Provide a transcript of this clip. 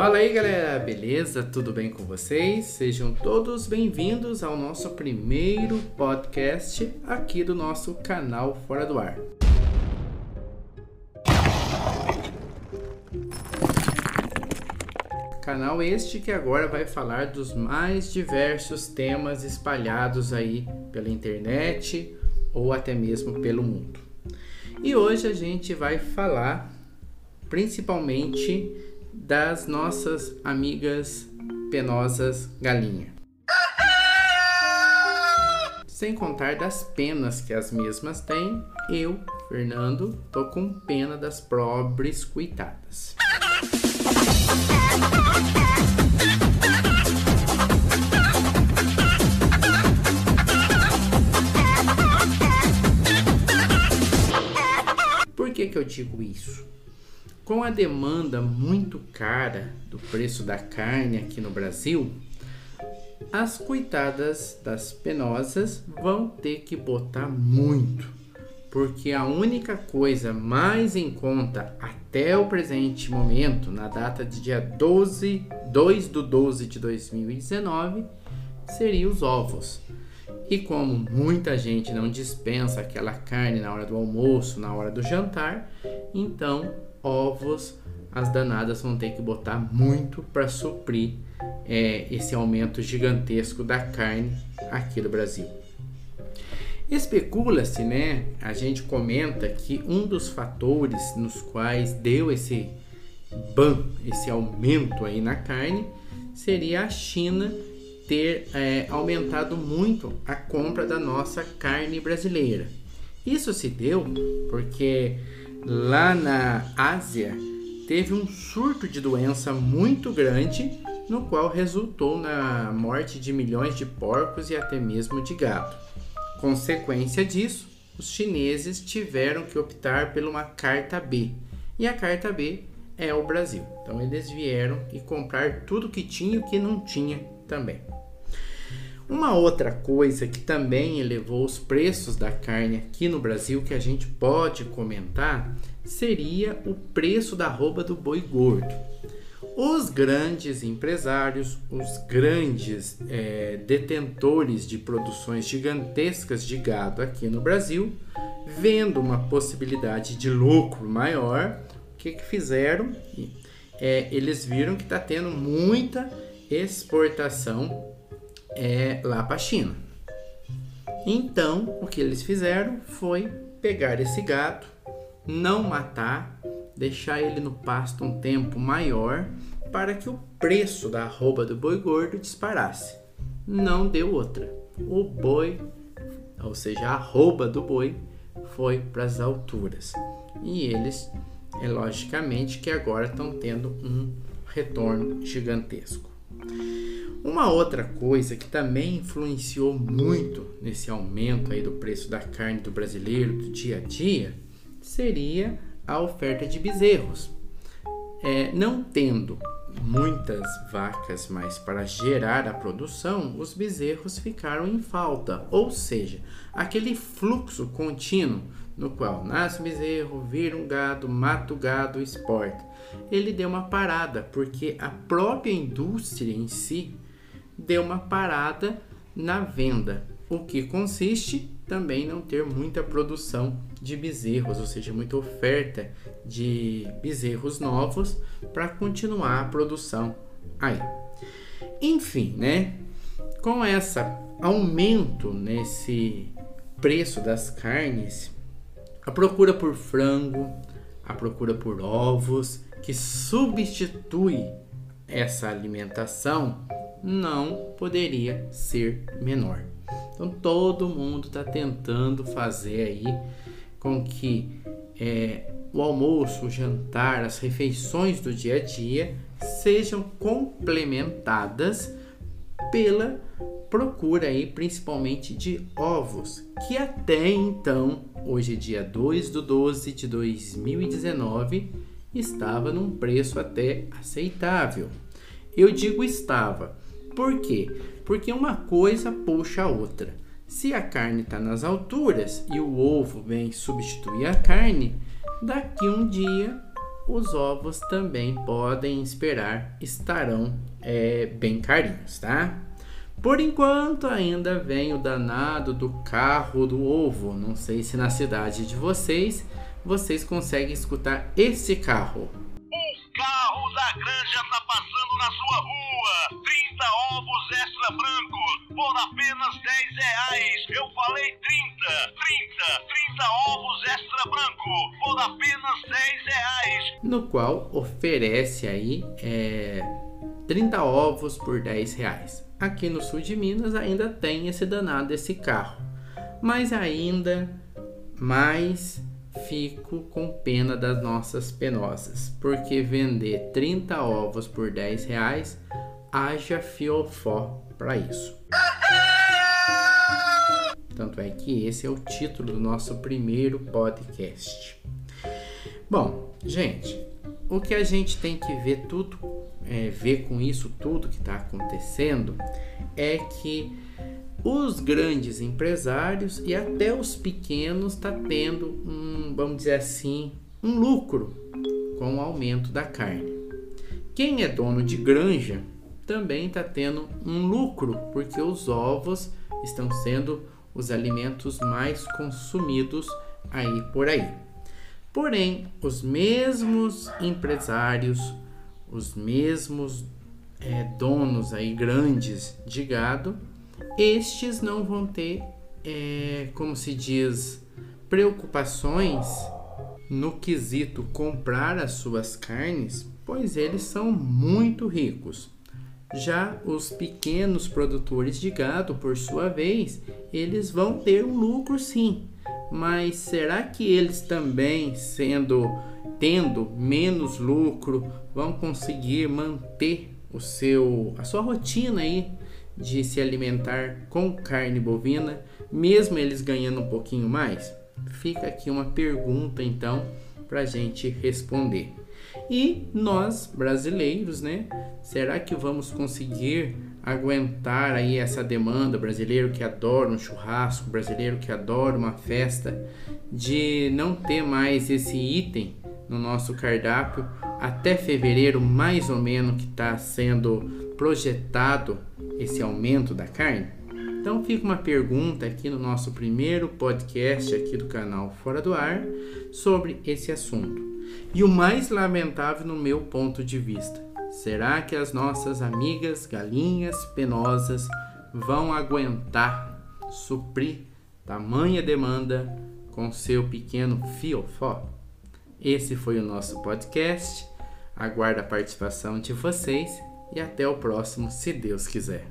Fala aí galera, beleza? Tudo bem com vocês? Sejam todos bem-vindos ao nosso primeiro podcast aqui do nosso canal Fora do Ar. Canal este que agora vai falar dos mais diversos temas espalhados aí pela internet ou até mesmo pelo mundo. E hoje a gente vai falar principalmente das nossas amigas penosas galinha. Sem contar das penas que as mesmas têm, eu, Fernando, tô com pena das pobres coitadas. Por que, que eu digo isso? Com a demanda muito cara do preço da carne aqui no Brasil, as coitadas das penosas vão ter que botar muito, porque a única coisa mais em conta até o presente momento, na data de dia 12, 2 do 12 de 2019, seria os ovos. E como muita gente não dispensa aquela carne na hora do almoço, na hora do jantar, então ovos as danadas vão ter que botar muito para suprir é, esse aumento gigantesco da carne aqui no Brasil. Especula-se, né? A gente comenta que um dos fatores nos quais deu esse ban, esse aumento aí na carne, seria a China ter é, aumentado muito a compra da nossa carne brasileira. Isso se deu porque lá na Ásia teve um surto de doença muito grande, no qual resultou na morte de milhões de porcos e até mesmo de gado. Consequência disso, os chineses tiveram que optar por uma carta B, e a carta B é o Brasil. Então eles vieram e comprar tudo que tinha e o que não tinha também. Uma outra coisa que também elevou os preços da carne aqui no Brasil que a gente pode comentar seria o preço da roupa do boi gordo. Os grandes empresários, os grandes é, detentores de produções gigantescas de gado aqui no Brasil, vendo uma possibilidade de lucro maior, o que, que fizeram? É, eles viram que está tendo muita exportação é, lá para a China. Então, o que eles fizeram foi pegar esse gato, não matar, deixar ele no pasto um tempo maior para que o preço da arroba do boi gordo disparasse. Não deu outra. O boi, ou seja, a arroba do boi, foi para as alturas. E eles, é logicamente, que agora estão tendo um retorno gigantesco. Uma outra coisa que também influenciou muito nesse aumento aí do preço da carne do brasileiro do dia a dia seria a oferta de bezerros. É, não tendo muitas vacas mais para gerar a produção, os bezerros ficaram em falta, ou seja, aquele fluxo contínuo no qual nasce um bezerro, vira um gado, mata o gado, exporta. Ele deu uma parada porque a própria indústria em si deu uma parada na venda, o que consiste também não ter muita produção de bezerros, ou seja, muita oferta de bezerros novos para continuar a produção aí. Enfim, né? Com esse aumento nesse preço das carnes, a procura por frango, a procura por ovos, que substitui essa alimentação, não poderia ser menor. Então todo mundo está tentando fazer aí com que é, o almoço, o jantar, as refeições do dia a dia sejam complementadas pela procura aí principalmente de ovos, que até então, hoje é dia 2 do 12 de 2019, estava num preço até aceitável. Eu digo estava, por quê? Porque uma coisa puxa a outra. Se a carne está nas alturas e o ovo vem substituir a carne, daqui um dia os ovos também podem esperar estarão é, bem carinhos, tá? Por enquanto ainda vem o danado do carro do ovo. Não sei se na cidade de vocês vocês conseguem escutar esse carro. Extra brancos por apenas 10 reais. Eu falei 30, 30, 30 ovos extra branco por apenas 10 reais. No qual oferece aí é, 30 ovos por 10 reais. Aqui no sul de Minas ainda tem esse danado esse carro. Mas ainda mais fico com pena das nossas penosas, porque vender 30 ovos por 10 reais haja fiofó para isso. Tanto é que esse é o título do nosso primeiro podcast. Bom, gente, o que a gente tem que ver tudo, é, ver com isso tudo que está acontecendo, é que os grandes empresários e até os pequenos está tendo um, vamos dizer assim, um lucro com o aumento da carne. Quem é dono de granja também está tendo um lucro, porque os ovos estão sendo os alimentos mais consumidos aí por aí. Porém, os mesmos empresários, os mesmos é, donos aí grandes de gado, estes não vão ter, é, como se diz, preocupações no quesito comprar as suas carnes, pois eles são muito ricos. Já os pequenos produtores de gado, por sua vez, eles vão ter um lucro sim, mas será que eles também, sendo tendo menos lucro, vão conseguir manter o seu a sua rotina aí de se alimentar com carne bovina, mesmo eles ganhando um pouquinho mais? Fica aqui uma pergunta então para gente responder. E nós, brasileiros, né? Será que vamos conseguir aguentar aí essa demanda brasileiro que adora um churrasco, brasileiro que adora uma festa, de não ter mais esse item no nosso cardápio até fevereiro, mais ou menos, que está sendo projetado esse aumento da carne? Então fica uma pergunta aqui no nosso primeiro podcast aqui do canal Fora do Ar sobre esse assunto. E o mais lamentável no meu ponto de vista, será que as nossas amigas galinhas penosas vão aguentar suprir tamanha demanda com seu pequeno fiofó? Esse foi o nosso podcast. Aguardo a participação de vocês e até o próximo, se Deus quiser.